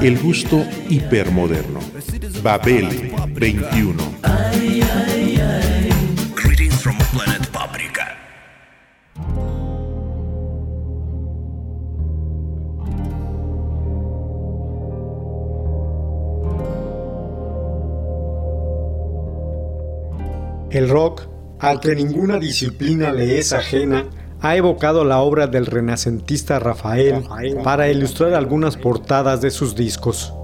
El gusto hipermoderno. Babel 21. Greetings from planet Paprika. El rock, al que ninguna disciplina le es ajena, ha evocado la obra del renacentista Rafael para ilustrar algunas portadas de sus discos.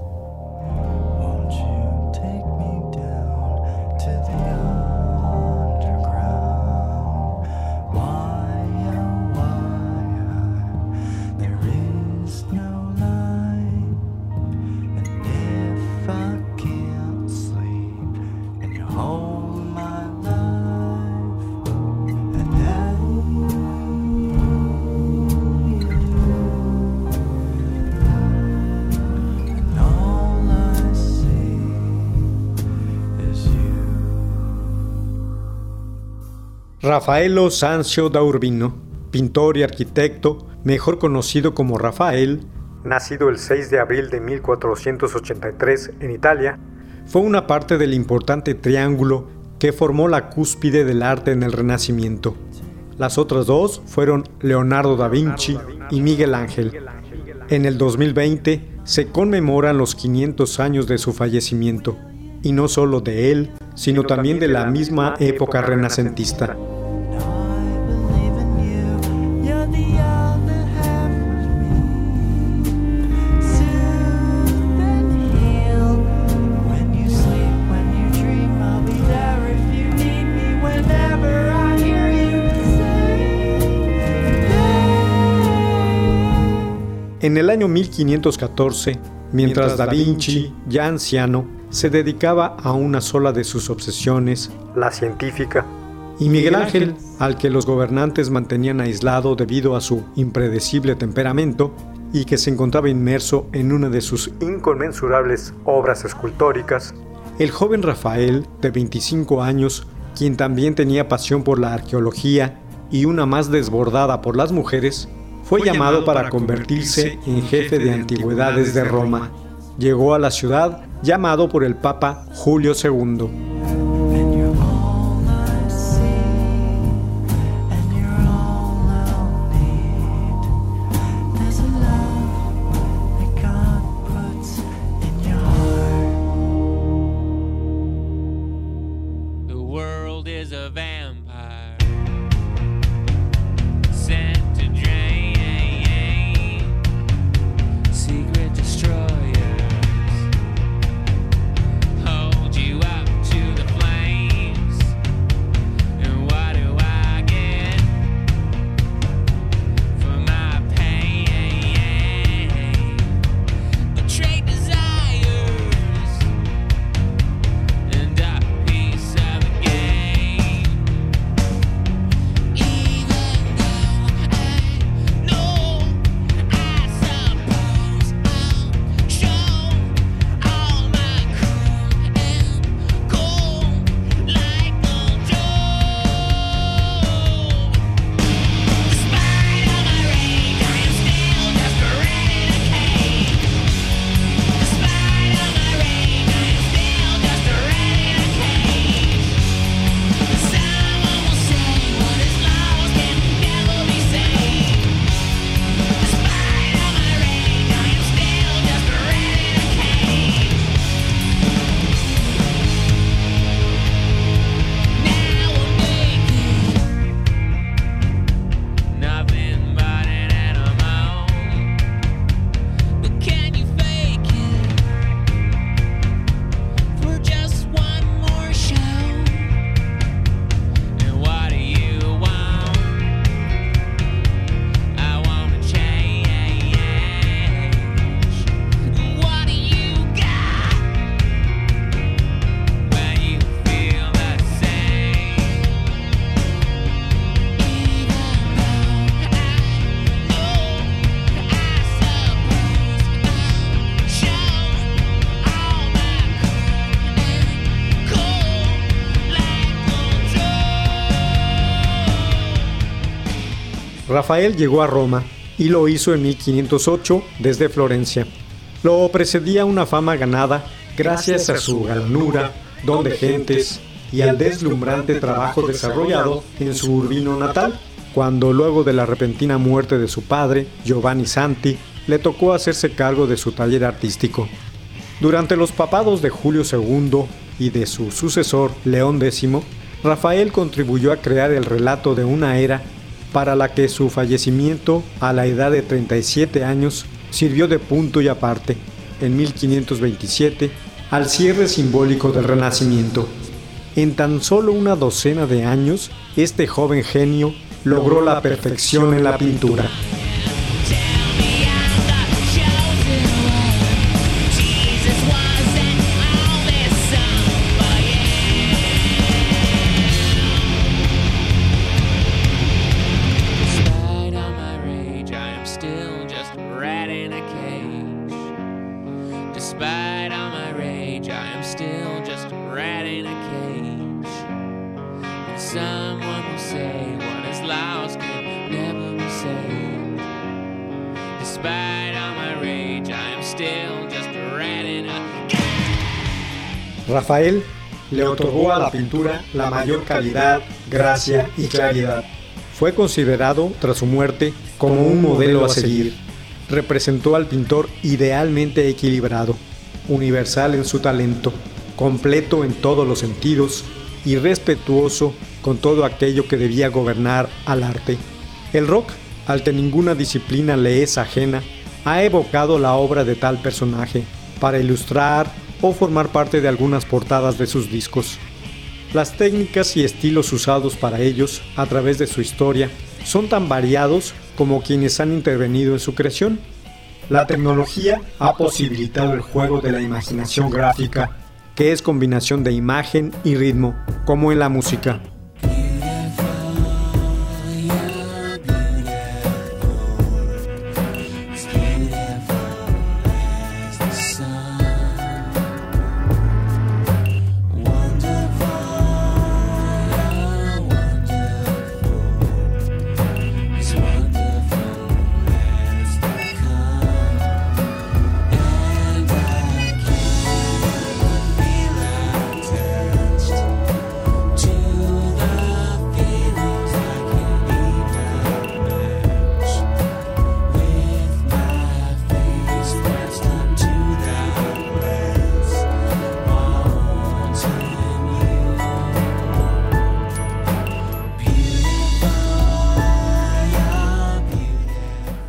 Rafaelo Sanzio da Urbino, pintor y arquitecto, mejor conocido como Rafael, nacido el 6 de abril de 1483 en Italia, fue una parte del importante triángulo que formó la cúspide del arte en el Renacimiento. Las otras dos fueron Leonardo da Vinci y Miguel Ángel. En el 2020 se conmemoran los 500 años de su fallecimiento, y no solo de él, sino también de la misma época renacentista. En el año 1514, mientras Da Vinci, ya anciano, se dedicaba a una sola de sus obsesiones, la científica, y Miguel Ángel, al que los gobernantes mantenían aislado debido a su impredecible temperamento y que se encontraba inmerso en una de sus inconmensurables obras escultóricas, el joven Rafael, de 25 años, quien también tenía pasión por la arqueología y una más desbordada por las mujeres, fue llamado para convertirse en jefe de antigüedades de Roma. Llegó a la ciudad llamado por el Papa Julio II. Rafael llegó a Roma y lo hizo en 1508 desde Florencia. Lo precedía una fama ganada gracias a su galanura, don de gentes y al deslumbrante trabajo desarrollado en su urbino natal, cuando luego de la repentina muerte de su padre, Giovanni Santi, le tocó hacerse cargo de su taller artístico. Durante los papados de Julio II y de su sucesor, León X, Rafael contribuyó a crear el relato de una era para la que su fallecimiento a la edad de 37 años sirvió de punto y aparte, en 1527, al cierre simbólico del Renacimiento. En tan solo una docena de años, este joven genio logró la perfección en la pintura. Despite all my rage, I am still just a rat in a cage. And someone will say, What is lost can never be saved. Despite all my rage, I am still just a rat in a Rafael le otorgó a la pintura la mayor calidad, gracia y claridad. Fue considerado, tras su muerte, como un modelo a seguir. Representó al pintor idealmente equilibrado, universal en su talento, completo en todos los sentidos y respetuoso con todo aquello que debía gobernar al arte. El rock, al que ninguna disciplina le es ajena, ha evocado la obra de tal personaje para ilustrar o formar parte de algunas portadas de sus discos. Las técnicas y estilos usados para ellos a través de su historia son tan variados como quienes han intervenido en su creación. La tecnología ha posibilitado el juego de la imaginación gráfica, que es combinación de imagen y ritmo, como en la música.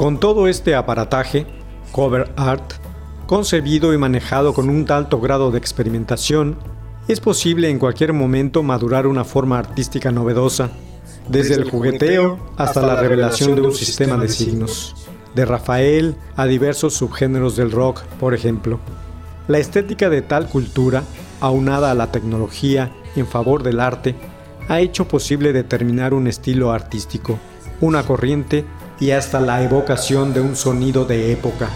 Con todo este aparataje, cover art, concebido y manejado con un alto grado de experimentación, es posible en cualquier momento madurar una forma artística novedosa, desde el jugueteo hasta la revelación de un sistema de signos, de Rafael a diversos subgéneros del rock, por ejemplo. La estética de tal cultura, aunada a la tecnología en favor del arte, ha hecho posible determinar un estilo artístico, una corriente y hasta la evocación de un sonido de época.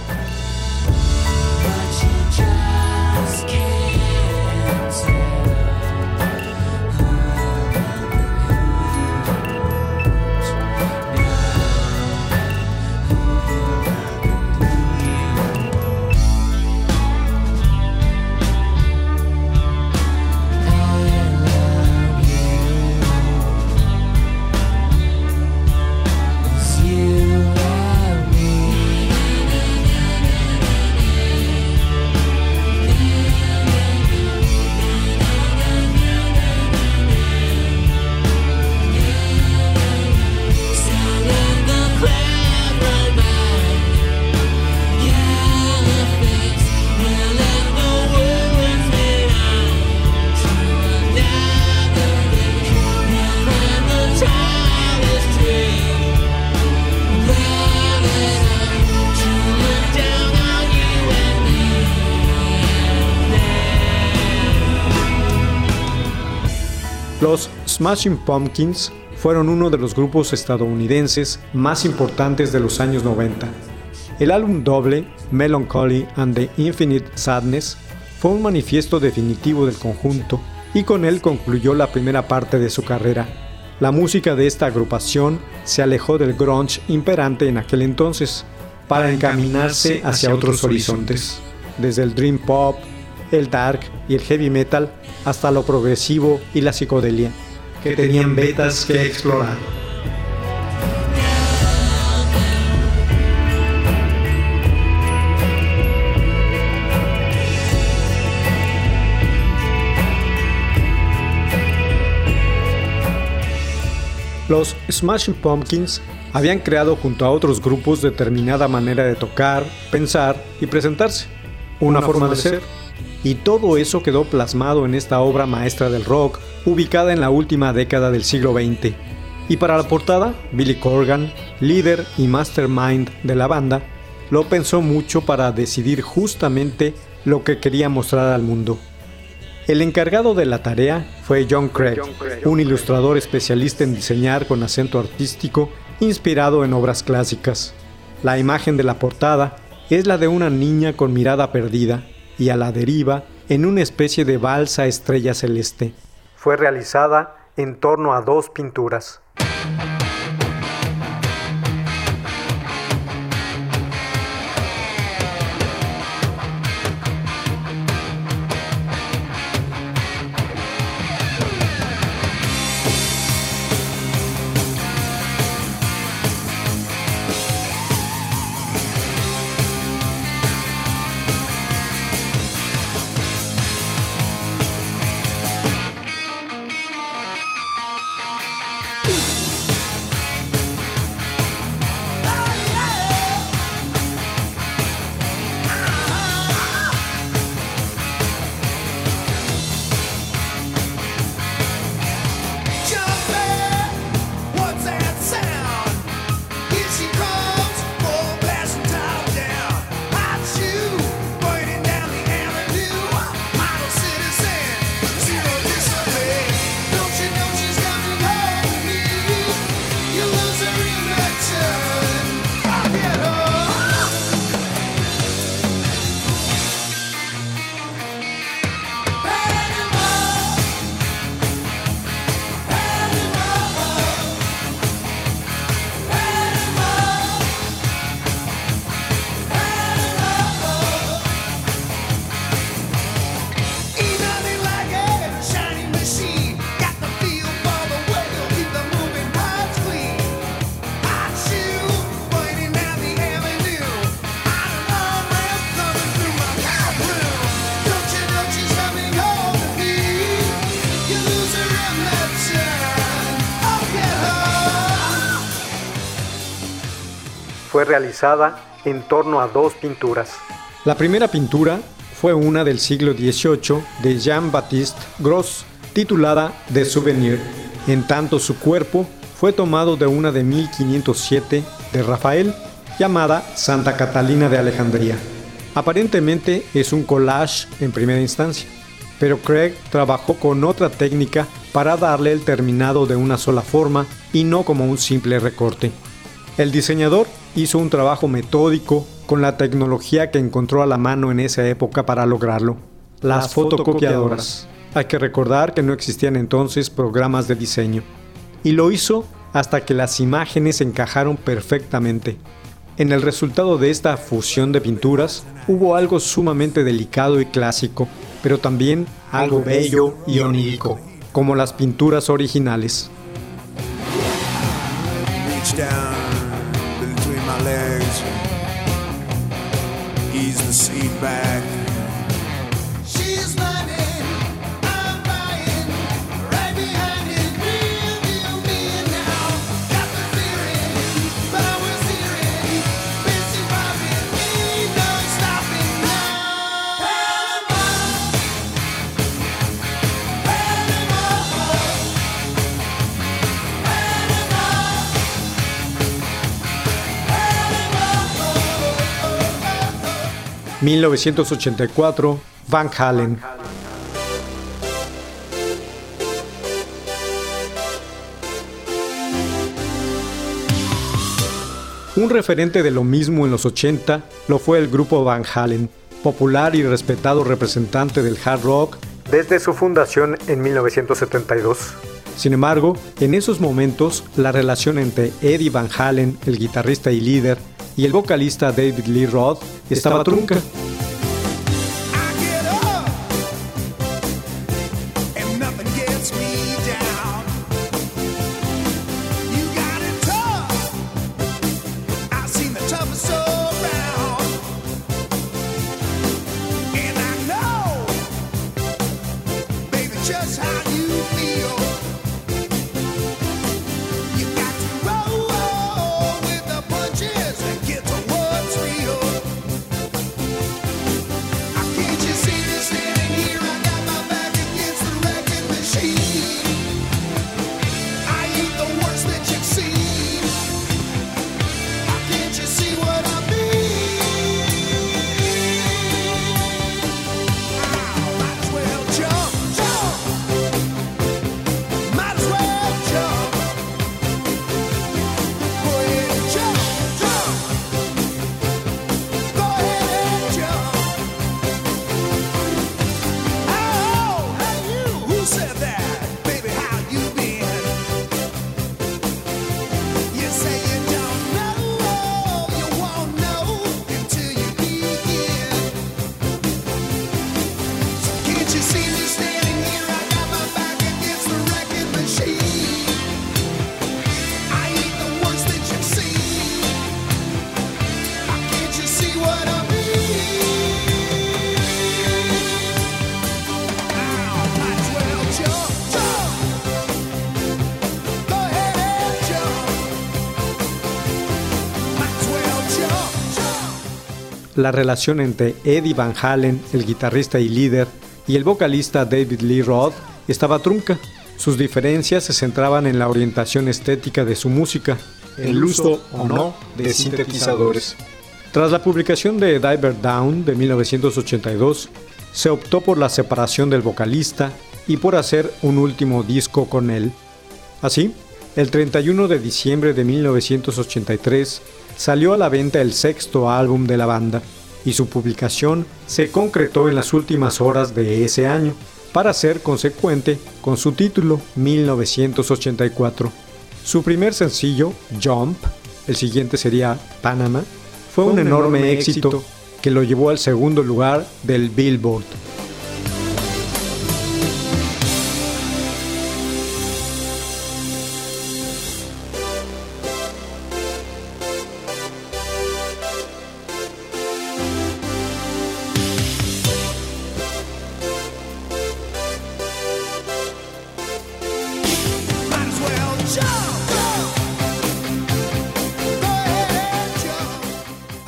Smashing Pumpkins fueron uno de los grupos estadounidenses más importantes de los años 90. El álbum doble, Melancholy and the Infinite Sadness, fue un manifiesto definitivo del conjunto y con él concluyó la primera parte de su carrera. La música de esta agrupación se alejó del grunge imperante en aquel entonces para encaminarse hacia otros horizontes, desde el dream pop, el dark y el heavy metal hasta lo progresivo y la psicodelia, que tenían vetas que explorar. Los Smashing Pumpkins habían creado junto a otros grupos determinada manera de tocar, pensar y presentarse, una, forma, de ser. Y todo eso quedó plasmado en esta obra maestra del rock, ubicada en la última década del siglo XX. Y para la portada, Billy Corgan, líder y mastermind de la banda, lo pensó mucho para decidir justamente lo que quería mostrar al mundo. El encargado de la tarea fue John Craig, un ilustrador especialista en diseñar con acento artístico inspirado en obras clásicas. La imagen de la portada es la de una niña con mirada perdida y a la deriva en una especie de balsa estrella celeste. Fue realizada en torno a dos pinturas. Realizada en torno a dos pinturas. La primera pintura fue una del siglo XVIII de Jean-Baptiste Gros, titulada The Souvenir, en tanto su cuerpo fue tomado de una de 1507 de Rafael, llamada Santa Catalina de Alejandría. Aparentemente es un collage en primera instancia, pero Craig trabajó con otra técnica para darle el terminado de una sola forma y no como un simple recorte. El diseñador hizo un trabajo metódico con la tecnología que encontró a la mano en esa época para lograrlo, las fotocopiadoras. Hay que recordar que no existían entonces programas de diseño. Y lo hizo hasta que las imágenes encajaron perfectamente. En el resultado de esta fusión de pinturas hubo algo sumamente delicado y clásico, pero también algo bello y onírico, como las pinturas originales. Seat back. 1984, Van Halen. Un referente de lo mismo en los 80 lo fue el grupo Van Halen, popular y respetado representante del hard rock desde su fundación en 1972. Sin embargo, en esos momentos, la relación entre Eddie Van Halen, el guitarrista y líder, y el vocalista David Lee Roth estaba trunca. La relación entre Eddie Van Halen, el guitarrista y líder, y el vocalista David Lee Roth estaba trunca. Sus diferencias se centraban en la orientación estética de su música, el uso o no de sintetizadores. Tras la publicación de Diver Down de 1982, se optó por la separación del vocalista y por hacer un último disco con él. Así, el 31 de diciembre de 1983 salió a la venta el sexto álbum de la banda y su publicación se concretó en las últimas horas de ese año para ser consecuente con su título 1984. Su primer sencillo, Jump, el siguiente sería Panama, fue un enorme éxito que lo llevó al segundo lugar del Billboard.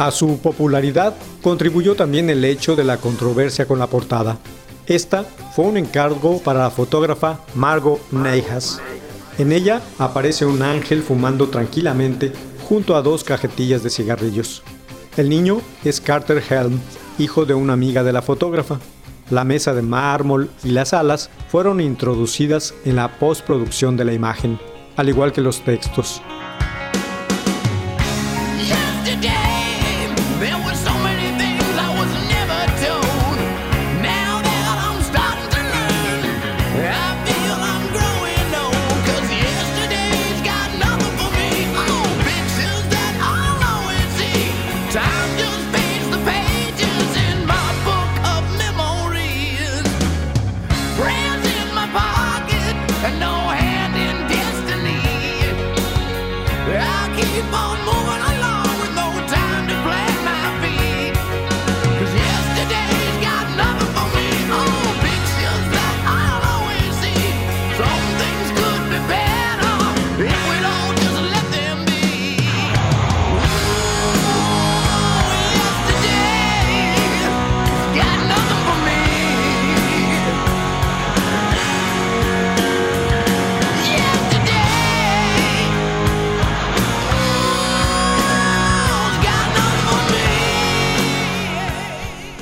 A su popularidad contribuyó también el hecho de la controversia con la portada. Esta fue un encargo para la fotógrafa Margot Neijas. En ella aparece un ángel fumando tranquilamente junto a dos cajetillas de cigarrillos. El niño es Carter Helm, hijo de una amiga de la fotógrafa. La mesa de mármol y las alas fueron introducidas en la postproducción de la imagen, al igual que los textos.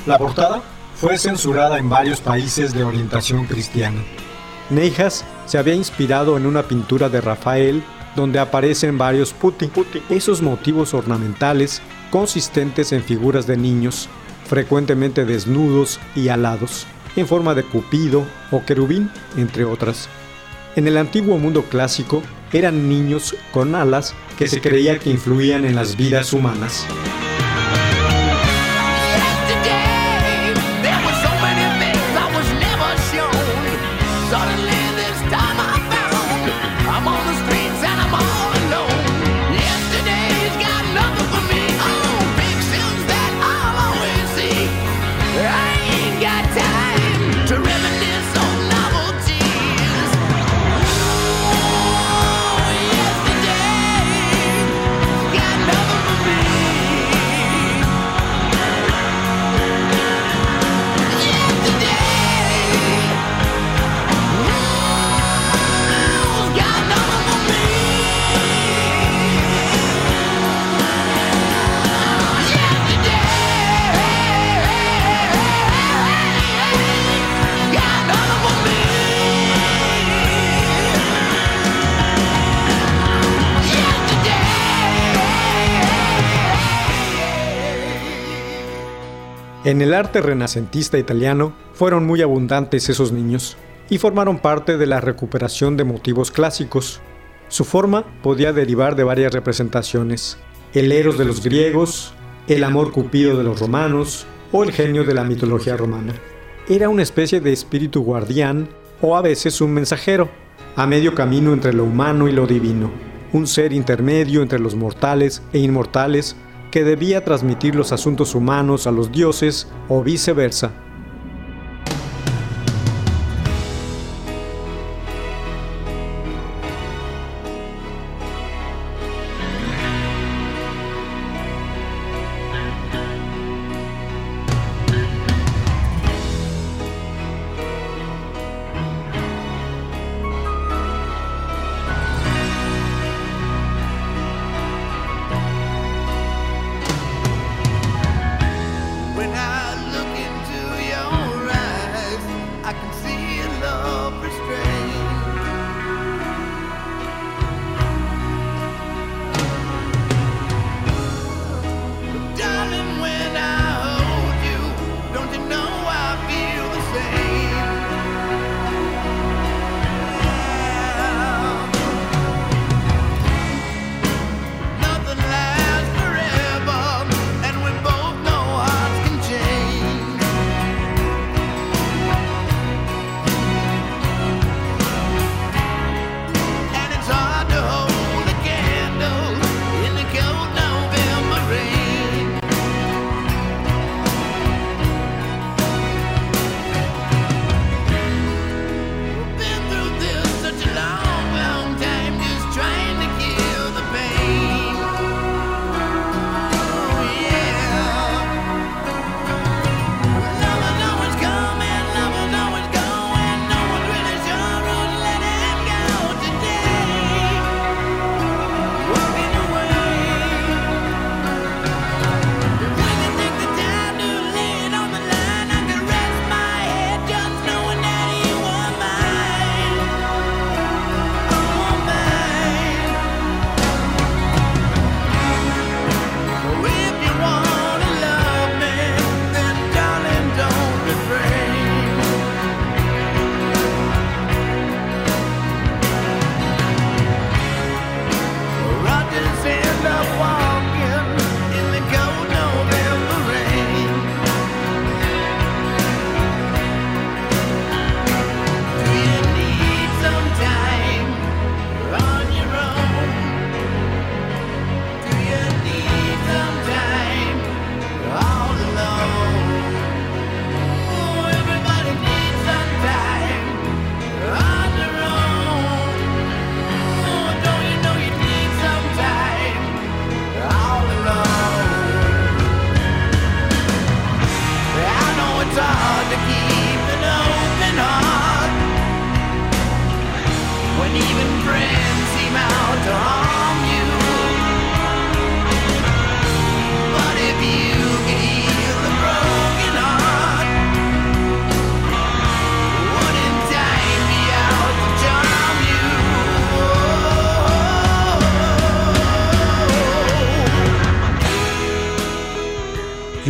La portada fue censurada en varios países de orientación cristiana. Neijas se había inspirado en una pintura de Rafael donde aparecen varios putti, esos motivos ornamentales consistentes en figuras de niños, frecuentemente desnudos y alados, en forma de cupido o querubín, entre otras. En el antiguo mundo clásico eran niños con alas que se creía que influían en las vidas humanas. En el arte renacentista italiano fueron muy abundantes esos niños y formaron parte de la recuperación de motivos clásicos. Su forma podía derivar de varias representaciones, el eros de los griegos, el amor cupido de los romanos o el genio de la mitología romana. Era una especie de espíritu guardián o a veces un mensajero, a medio camino entre lo humano y lo divino, un ser intermedio entre los mortales e inmortales que debía transmitir los asuntos humanos a los dioses o viceversa.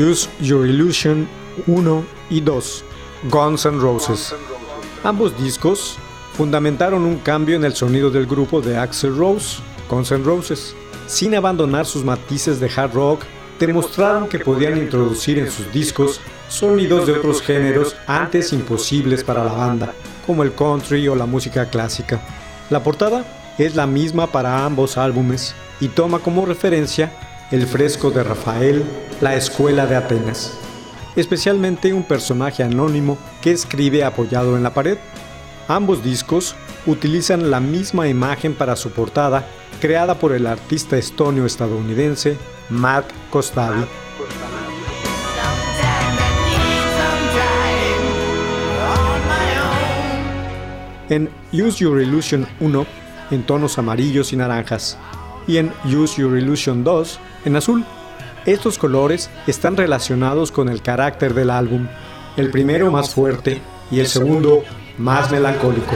Use Your Illusion 1 y 2, Guns N' Roses. Ambos discos fundamentaron un cambio en el sonido del grupo de Axel Rose, Guns N' Roses. Sin abandonar sus matices de hard rock, demostraron que podían introducir en sus discos sonidos de otros géneros antes imposibles para la banda, como el country o la música clásica. La portada es la misma para ambos álbumes y toma como referencia el fresco de Rafael, La Escuela de Atenas, especialmente un personaje anónimo que escribe apoyado en la pared. Ambos discos utilizan la misma imagen para su portada, creada por el artista estonio estadounidense Mark Kostavi. En Use Your Illusion 1 en tonos amarillos y naranjas y en Use Your Illusion 2 en azul. Estos colores están relacionados con el carácter del álbum, el primero más fuerte y el segundo más melancólico.